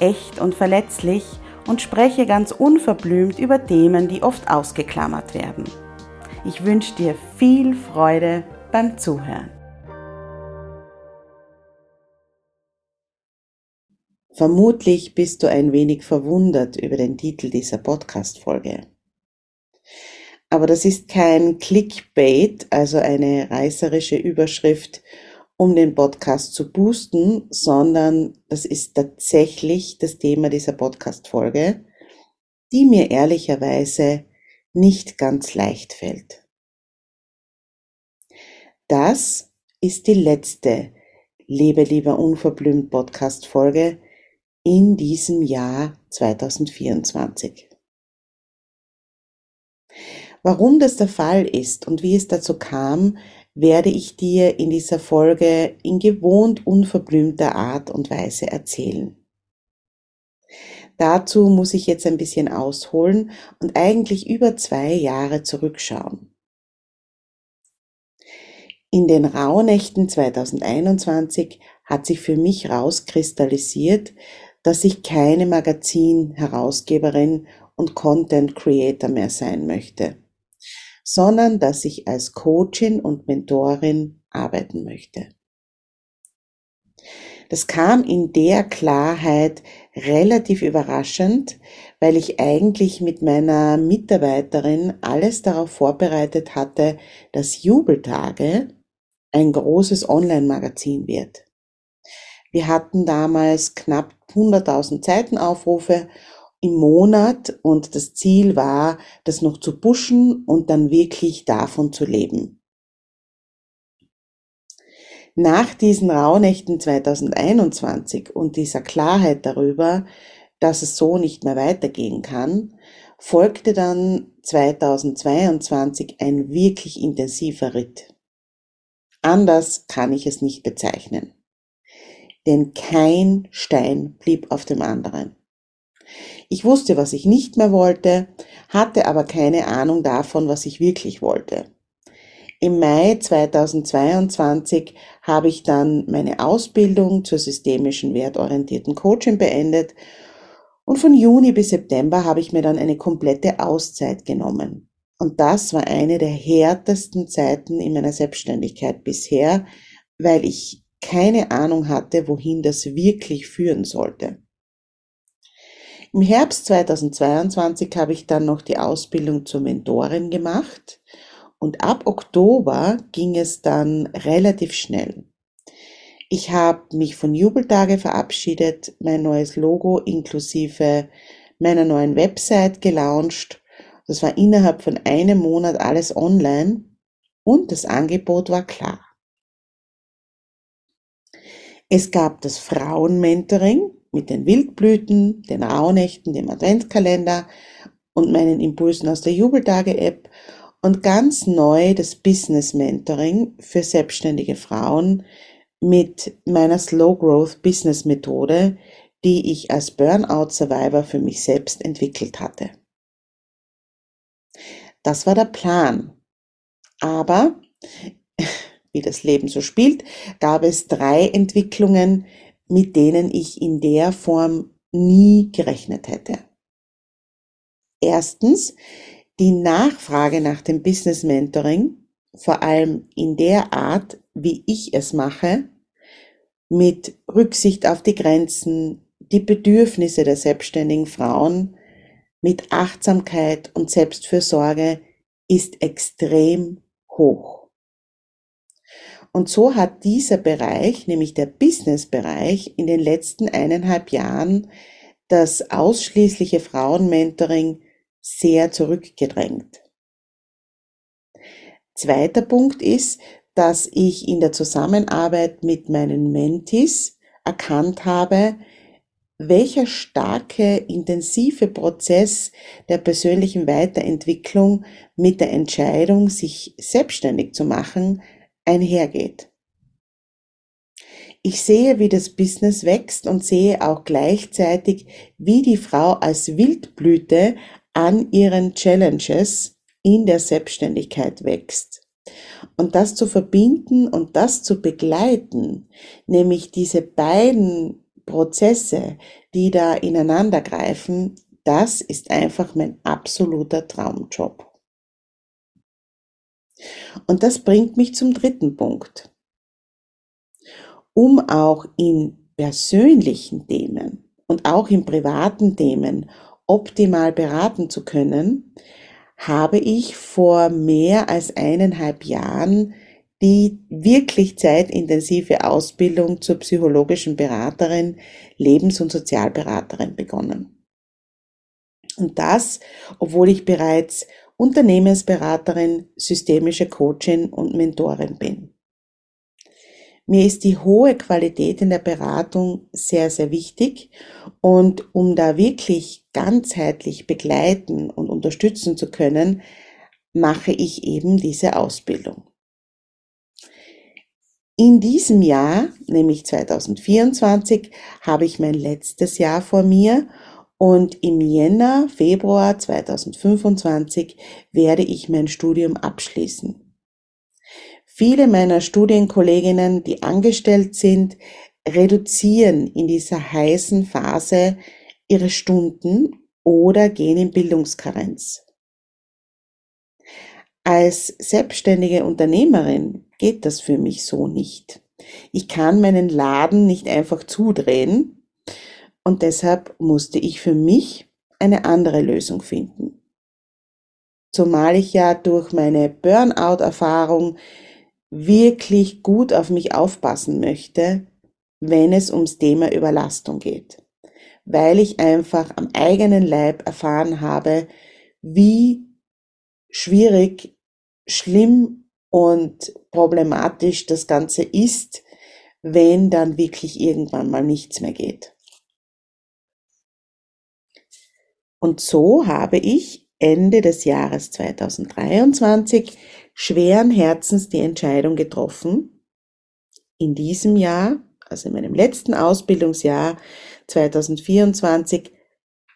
echt und verletzlich und spreche ganz unverblümt über Themen, die oft ausgeklammert werden. Ich wünsche dir viel Freude beim Zuhören. Vermutlich bist du ein wenig verwundert über den Titel dieser Podcast-Folge. Aber das ist kein Clickbait, also eine reißerische Überschrift um den Podcast zu boosten, sondern das ist tatsächlich das Thema dieser Podcast-Folge, die mir ehrlicherweise nicht ganz leicht fällt. Das ist die letzte Lebe lieber unverblümt Podcast-Folge in diesem Jahr 2024. Warum das der Fall ist und wie es dazu kam, werde ich dir in dieser Folge in gewohnt unverblümter Art und Weise erzählen. Dazu muss ich jetzt ein bisschen ausholen und eigentlich über zwei Jahre zurückschauen. In den Rauhnächten 2021 hat sich für mich rauskristallisiert, dass ich keine Magazin-Herausgeberin und Content Creator mehr sein möchte sondern dass ich als Coachin und Mentorin arbeiten möchte. Das kam in der Klarheit relativ überraschend, weil ich eigentlich mit meiner Mitarbeiterin alles darauf vorbereitet hatte, dass Jubeltage ein großes Online-Magazin wird. Wir hatten damals knapp 100.000 Seitenaufrufe im Monat und das Ziel war, das noch zu pushen und dann wirklich davon zu leben. Nach diesen Rauhnächten 2021 und dieser Klarheit darüber, dass es so nicht mehr weitergehen kann, folgte dann 2022 ein wirklich intensiver Ritt. Anders kann ich es nicht bezeichnen. Denn kein Stein blieb auf dem anderen. Ich wusste, was ich nicht mehr wollte, hatte aber keine Ahnung davon, was ich wirklich wollte. Im Mai 2022 habe ich dann meine Ausbildung zur systemischen wertorientierten Coaching beendet und von Juni bis September habe ich mir dann eine komplette Auszeit genommen. Und das war eine der härtesten Zeiten in meiner Selbstständigkeit bisher, weil ich keine Ahnung hatte, wohin das wirklich führen sollte. Im Herbst 2022 habe ich dann noch die Ausbildung zur Mentorin gemacht und ab Oktober ging es dann relativ schnell. Ich habe mich von Jubeltage verabschiedet, mein neues Logo inklusive meiner neuen Website gelauncht. Das war innerhalb von einem Monat alles online und das Angebot war klar. Es gab das Frauenmentoring, mit den Wildblüten, den Rauhnächten, dem Adventskalender und meinen Impulsen aus der Jubeltage-App und ganz neu das Business Mentoring für selbstständige Frauen mit meiner Slow Growth Business Methode, die ich als Burnout Survivor für mich selbst entwickelt hatte. Das war der Plan. Aber, wie das Leben so spielt, gab es drei Entwicklungen, mit denen ich in der Form nie gerechnet hätte. Erstens, die Nachfrage nach dem Business Mentoring, vor allem in der Art, wie ich es mache, mit Rücksicht auf die Grenzen, die Bedürfnisse der selbstständigen Frauen, mit Achtsamkeit und Selbstfürsorge ist extrem hoch. Und so hat dieser Bereich, nämlich der Business-Bereich, in den letzten eineinhalb Jahren das ausschließliche Frauenmentoring sehr zurückgedrängt. Zweiter Punkt ist, dass ich in der Zusammenarbeit mit meinen Mentis erkannt habe, welcher starke, intensive Prozess der persönlichen Weiterentwicklung mit der Entscheidung, sich selbstständig zu machen, einhergeht. Ich sehe, wie das Business wächst und sehe auch gleichzeitig, wie die Frau als Wildblüte an ihren Challenges in der Selbstständigkeit wächst. Und das zu verbinden und das zu begleiten, nämlich diese beiden Prozesse, die da ineinander greifen, das ist einfach mein absoluter Traumjob. Und das bringt mich zum dritten Punkt. Um auch in persönlichen Themen und auch in privaten Themen optimal beraten zu können, habe ich vor mehr als eineinhalb Jahren die wirklich zeitintensive Ausbildung zur psychologischen Beraterin, Lebens- und Sozialberaterin begonnen. Und das, obwohl ich bereits Unternehmensberaterin, systemische Coachin und Mentorin bin. Mir ist die hohe Qualität in der Beratung sehr, sehr wichtig und um da wirklich ganzheitlich begleiten und unterstützen zu können, mache ich eben diese Ausbildung. In diesem Jahr, nämlich 2024, habe ich mein letztes Jahr vor mir und im Jänner, Februar 2025 werde ich mein Studium abschließen. Viele meiner Studienkolleginnen, die angestellt sind, reduzieren in dieser heißen Phase ihre Stunden oder gehen in Bildungskarenz. Als selbstständige Unternehmerin geht das für mich so nicht. Ich kann meinen Laden nicht einfach zudrehen und deshalb musste ich für mich eine andere Lösung finden. Zumal ich ja durch meine Burnout-Erfahrung wirklich gut auf mich aufpassen möchte, wenn es ums Thema Überlastung geht. Weil ich einfach am eigenen Leib erfahren habe, wie schwierig schlimm und problematisch das Ganze ist, wenn dann wirklich irgendwann mal nichts mehr geht. Und so habe ich Ende des Jahres 2023 schweren Herzens die Entscheidung getroffen, in diesem Jahr, also in meinem letzten Ausbildungsjahr 2024,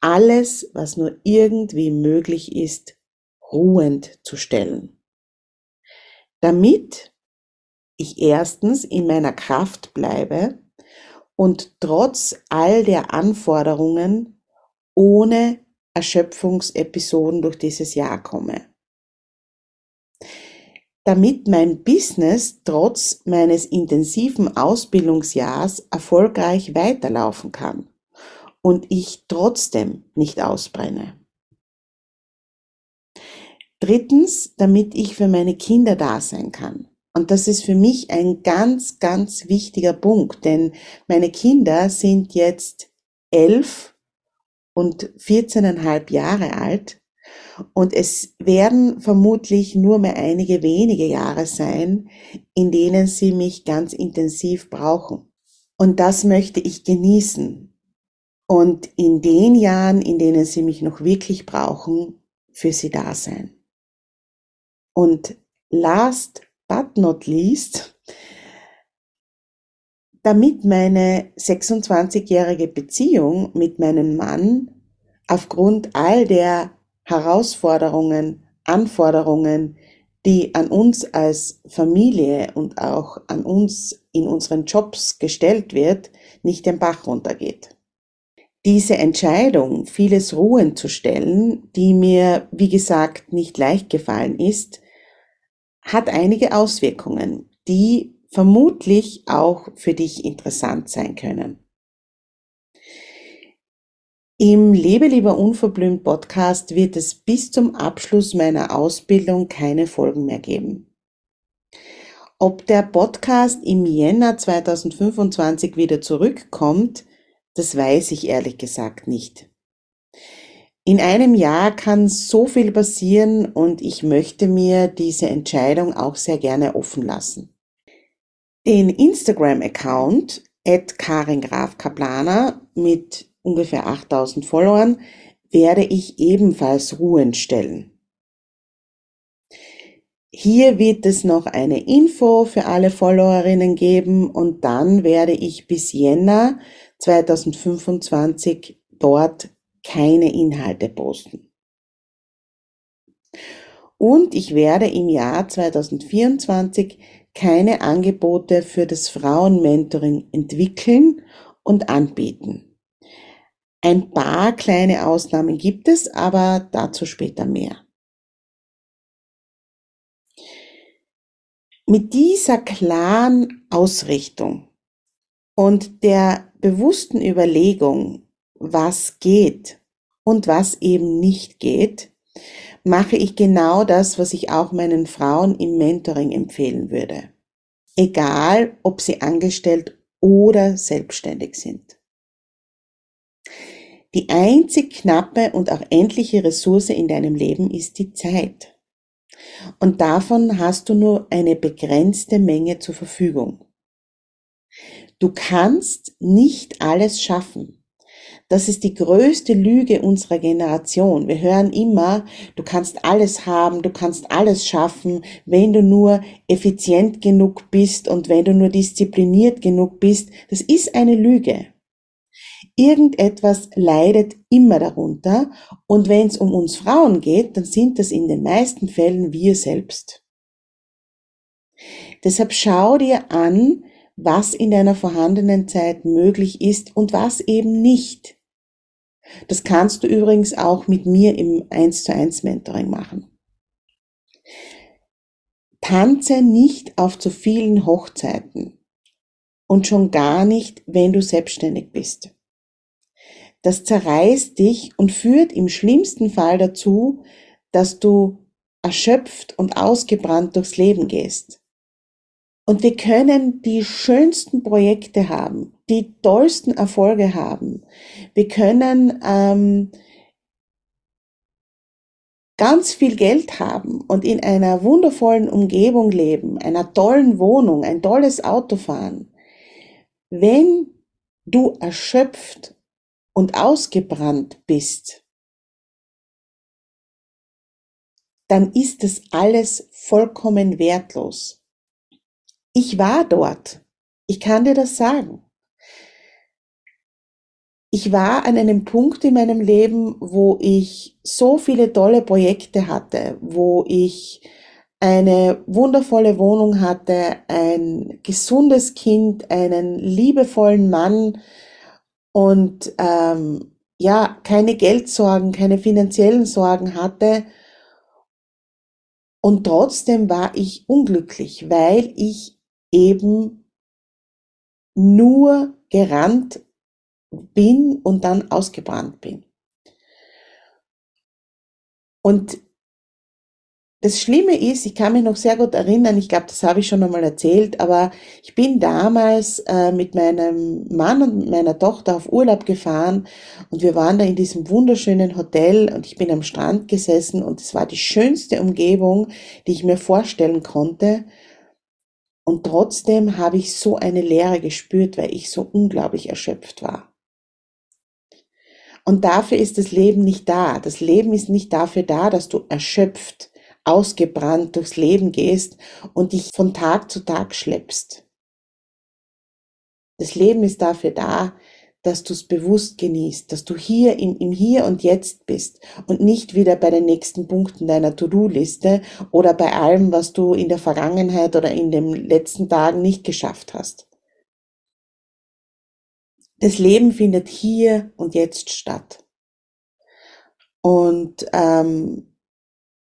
alles, was nur irgendwie möglich ist, ruhend zu stellen. Damit ich erstens in meiner Kraft bleibe und trotz all der Anforderungen ohne Erschöpfungsepisoden durch dieses Jahr komme. Damit mein Business trotz meines intensiven Ausbildungsjahrs erfolgreich weiterlaufen kann und ich trotzdem nicht ausbrenne. Drittens, damit ich für meine Kinder da sein kann. Und das ist für mich ein ganz, ganz wichtiger Punkt, denn meine Kinder sind jetzt elf und vierzehneinhalb Jahre alt und es werden vermutlich nur mehr einige wenige Jahre sein, in denen sie mich ganz intensiv brauchen. Und das möchte ich genießen. Und in den Jahren, in denen sie mich noch wirklich brauchen, für sie da sein. Und last but not least, damit meine 26-jährige Beziehung mit meinem Mann aufgrund all der Herausforderungen, Anforderungen, die an uns als Familie und auch an uns in unseren Jobs gestellt wird, nicht den Bach runtergeht. Diese Entscheidung, vieles ruhen zu stellen, die mir, wie gesagt, nicht leicht gefallen ist, hat einige Auswirkungen, die vermutlich auch für dich interessant sein können. Im Lebe lieber unverblümt Podcast wird es bis zum Abschluss meiner Ausbildung keine Folgen mehr geben. Ob der Podcast im Jänner 2025 wieder zurückkommt, das weiß ich ehrlich gesagt nicht. In einem Jahr kann so viel passieren und ich möchte mir diese Entscheidung auch sehr gerne offen lassen. Den Instagram-Account at Karin Graf Kaplaner mit ungefähr 8000 Followern, werde ich ebenfalls ruhend stellen. Hier wird es noch eine Info für alle Followerinnen geben und dann werde ich bis Jänner 2025 dort keine Inhalte posten. Und ich werde im Jahr 2024 keine Angebote für das Frauenmentoring entwickeln und anbieten. Ein paar kleine Ausnahmen gibt es, aber dazu später mehr. Mit dieser klaren Ausrichtung und der bewussten Überlegung, was geht und was eben nicht geht, mache ich genau das, was ich auch meinen Frauen im Mentoring empfehlen würde. Egal, ob sie angestellt oder selbstständig sind. Die einzig knappe und auch endliche Ressource in deinem Leben ist die Zeit. Und davon hast du nur eine begrenzte Menge zur Verfügung. Du kannst nicht alles schaffen. Das ist die größte Lüge unserer Generation. Wir hören immer, du kannst alles haben, du kannst alles schaffen, wenn du nur effizient genug bist und wenn du nur diszipliniert genug bist. Das ist eine Lüge. Irgendetwas leidet immer darunter und wenn es um uns Frauen geht, dann sind das in den meisten Fällen wir selbst. Deshalb schau dir an, was in deiner vorhandenen Zeit möglich ist und was eben nicht. Das kannst du übrigens auch mit mir im 1 zu 1 Mentoring machen. Tanze nicht auf zu vielen Hochzeiten und schon gar nicht, wenn du selbstständig bist. Das zerreißt dich und führt im schlimmsten Fall dazu, dass du erschöpft und ausgebrannt durchs Leben gehst. Und wir können die schönsten Projekte haben, die tollsten Erfolge haben. Wir können ähm, ganz viel Geld haben und in einer wundervollen Umgebung leben, einer tollen Wohnung, ein tolles Auto fahren. Wenn du erschöpft und ausgebrannt bist, dann ist es alles vollkommen wertlos. Ich war dort. Ich kann dir das sagen. Ich war an einem Punkt in meinem Leben, wo ich so viele tolle Projekte hatte, wo ich eine wundervolle Wohnung hatte, ein gesundes Kind, einen liebevollen Mann, und ähm, ja, keine Geldsorgen, keine finanziellen Sorgen hatte. Und trotzdem war ich unglücklich, weil ich eben nur gerannt bin und dann ausgebrannt bin. Und das Schlimme ist, ich kann mich noch sehr gut erinnern, ich glaube, das habe ich schon einmal erzählt, aber ich bin damals äh, mit meinem Mann und meiner Tochter auf Urlaub gefahren und wir waren da in diesem wunderschönen Hotel und ich bin am Strand gesessen und es war die schönste Umgebung, die ich mir vorstellen konnte. Und trotzdem habe ich so eine Leere gespürt, weil ich so unglaublich erschöpft war. Und dafür ist das Leben nicht da. Das Leben ist nicht dafür da, dass du erschöpft ausgebrannt durchs Leben gehst und dich von Tag zu Tag schleppst. Das Leben ist dafür da, dass du es bewusst genießt, dass du hier in, im Hier und Jetzt bist und nicht wieder bei den nächsten Punkten deiner To-Do-Liste oder bei allem, was du in der Vergangenheit oder in den letzten Tagen nicht geschafft hast. Das Leben findet hier und jetzt statt. Und ähm,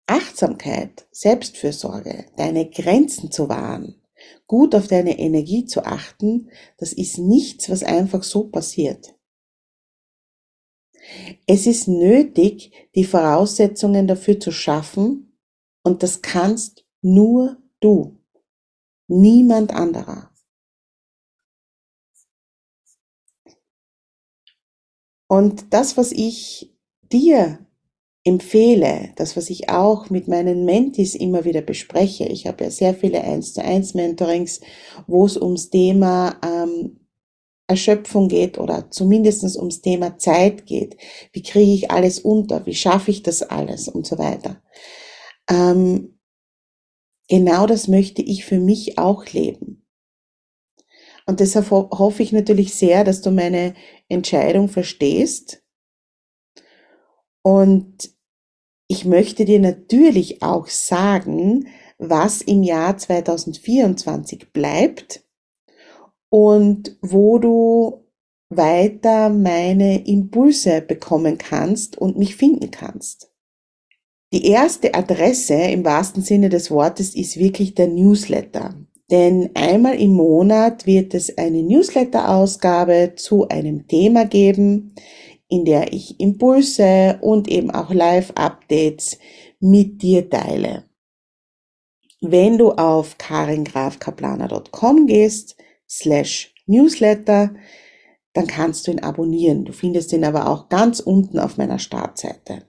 Achtsamkeit, Selbstfürsorge, deine Grenzen zu wahren, gut auf deine Energie zu achten, das ist nichts, was einfach so passiert. Es ist nötig, die Voraussetzungen dafür zu schaffen und das kannst nur du, niemand anderer. Und das, was ich dir empfehle, das, was ich auch mit meinen Mentis immer wieder bespreche, ich habe ja sehr viele 1 zu 1 Mentorings, wo es ums Thema ähm, Erschöpfung geht oder zumindestens ums Thema Zeit geht. Wie kriege ich alles unter? Wie schaffe ich das alles? Und so weiter. Ähm, genau das möchte ich für mich auch leben. Und deshalb hoffe ich natürlich sehr, dass du meine Entscheidung verstehst. Und ich möchte dir natürlich auch sagen, was im Jahr 2024 bleibt und wo du weiter meine Impulse bekommen kannst und mich finden kannst. Die erste Adresse im wahrsten Sinne des Wortes ist wirklich der Newsletter. Denn einmal im Monat wird es eine Newsletter-Ausgabe zu einem Thema geben, in der ich Impulse und eben auch Live-Updates mit dir teile. Wenn du auf karingrafkaplaner.com gehst, slash Newsletter, dann kannst du ihn abonnieren. Du findest ihn aber auch ganz unten auf meiner Startseite.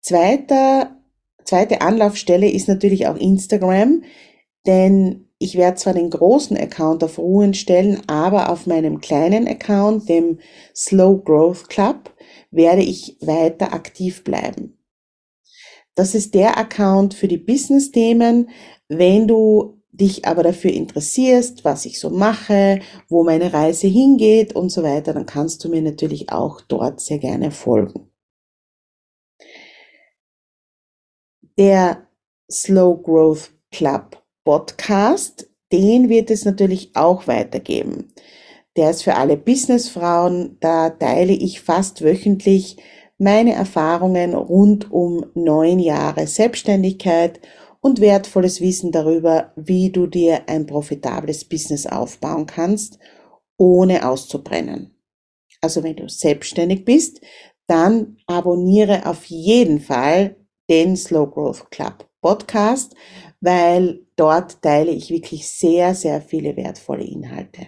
Zweiter, zweite Anlaufstelle ist natürlich auch Instagram, denn ich werde zwar den großen Account auf Ruhen stellen, aber auf meinem kleinen Account, dem Slow Growth Club, werde ich weiter aktiv bleiben. Das ist der Account für die Business-Themen. Wenn du dich aber dafür interessierst, was ich so mache, wo meine Reise hingeht und so weiter, dann kannst du mir natürlich auch dort sehr gerne folgen. Der Slow Growth Club Podcast, den wird es natürlich auch weitergeben. Der ist für alle Businessfrauen, da teile ich fast wöchentlich meine Erfahrungen rund um neun Jahre Selbstständigkeit und wertvolles Wissen darüber, wie du dir ein profitables Business aufbauen kannst, ohne auszubrennen. Also wenn du selbstständig bist, dann abonniere auf jeden Fall den Slow Growth Club Podcast, weil dort teile ich wirklich sehr, sehr viele wertvolle Inhalte.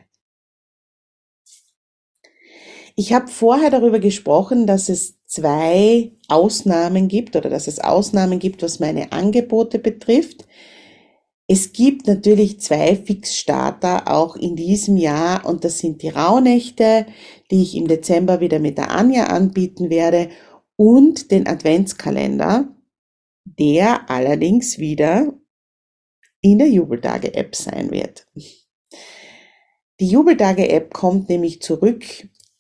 Ich habe vorher darüber gesprochen, dass es zwei Ausnahmen gibt oder dass es Ausnahmen gibt, was meine Angebote betrifft. Es gibt natürlich zwei Fixstarter auch in diesem Jahr und das sind die Rauhnächte, die ich im Dezember wieder mit der Anja anbieten werde und den Adventskalender, der allerdings wieder in der Jubeltage-App sein wird. Die Jubeltage-App kommt nämlich zurück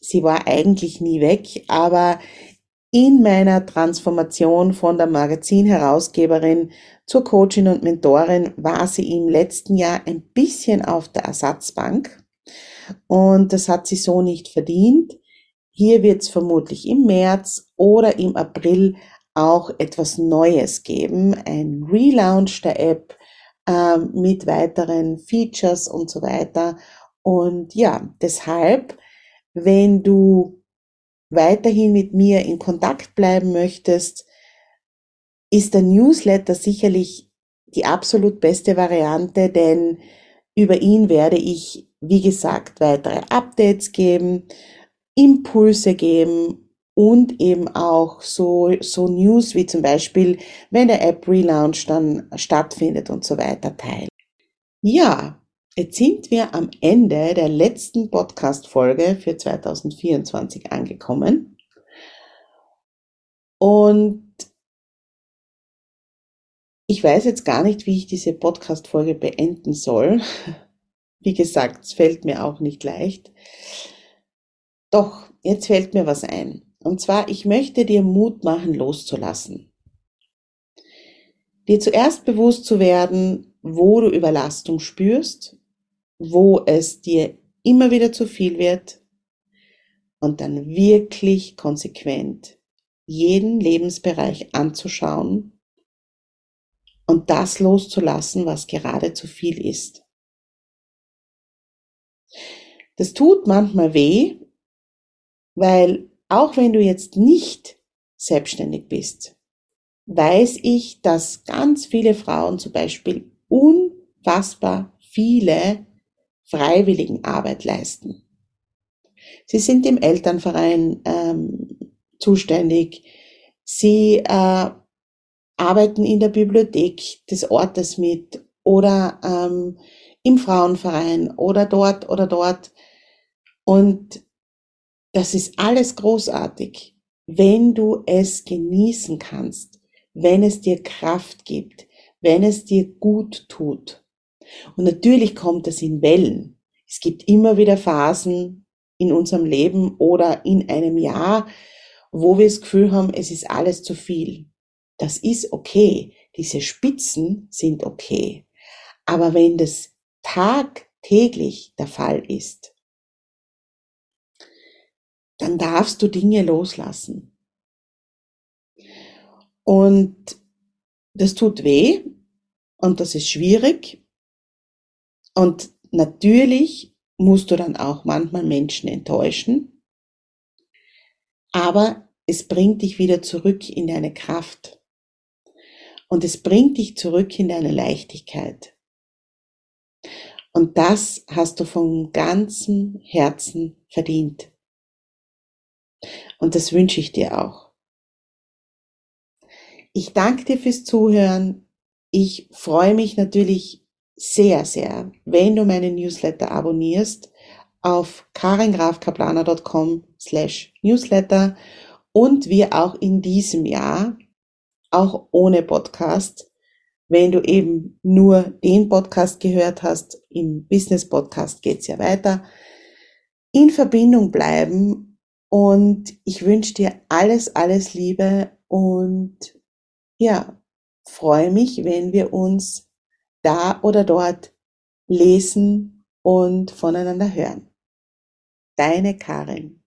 sie war eigentlich nie weg, aber in meiner Transformation von der Magazinherausgeberin zur Coachin und Mentorin war sie im letzten Jahr ein bisschen auf der Ersatzbank und das hat sie so nicht verdient. Hier wird es vermutlich im März oder im April auch etwas Neues geben, ein Relaunch der App äh, mit weiteren Features und so weiter. Und ja, deshalb wenn du weiterhin mit mir in Kontakt bleiben möchtest, ist der Newsletter sicherlich die absolut beste Variante, denn über ihn werde ich, wie gesagt, weitere Updates geben, Impulse geben und eben auch so, so News wie zum Beispiel, wenn der App Relaunch dann stattfindet und so weiter teilen. Ja, Jetzt sind wir am Ende der letzten Podcast-Folge für 2024 angekommen. Und ich weiß jetzt gar nicht, wie ich diese Podcast-Folge beenden soll. Wie gesagt, es fällt mir auch nicht leicht. Doch, jetzt fällt mir was ein. Und zwar, ich möchte dir Mut machen, loszulassen. Dir zuerst bewusst zu werden, wo du Überlastung spürst wo es dir immer wieder zu viel wird und dann wirklich konsequent jeden Lebensbereich anzuschauen und das loszulassen, was gerade zu viel ist. Das tut manchmal weh, Weil auch wenn du jetzt nicht selbstständig bist, weiß ich, dass ganz viele Frauen zum Beispiel unfassbar viele Freiwilligenarbeit leisten. Sie sind im Elternverein ähm, zuständig, sie äh, arbeiten in der Bibliothek des Ortes mit oder ähm, im Frauenverein oder dort oder dort. Und das ist alles großartig, wenn du es genießen kannst, wenn es dir Kraft gibt, wenn es dir gut tut. Und natürlich kommt es in Wellen. Es gibt immer wieder Phasen in unserem Leben oder in einem Jahr, wo wir das Gefühl haben, es ist alles zu viel. Das ist okay. Diese Spitzen sind okay. Aber wenn das tagtäglich der Fall ist, dann darfst du Dinge loslassen. Und das tut weh und das ist schwierig. Und natürlich musst du dann auch manchmal Menschen enttäuschen. Aber es bringt dich wieder zurück in deine Kraft. Und es bringt dich zurück in deine Leichtigkeit. Und das hast du von ganzem Herzen verdient. Und das wünsche ich dir auch. Ich danke dir fürs Zuhören. Ich freue mich natürlich sehr, sehr, wenn du meinen Newsletter abonnierst auf karingrafkaplaner.com slash newsletter und wir auch in diesem Jahr, auch ohne Podcast, wenn du eben nur den Podcast gehört hast, im Business Podcast geht's ja weiter, in Verbindung bleiben und ich wünsche dir alles, alles Liebe und ja, freue mich, wenn wir uns da oder dort lesen und voneinander hören. Deine Karin.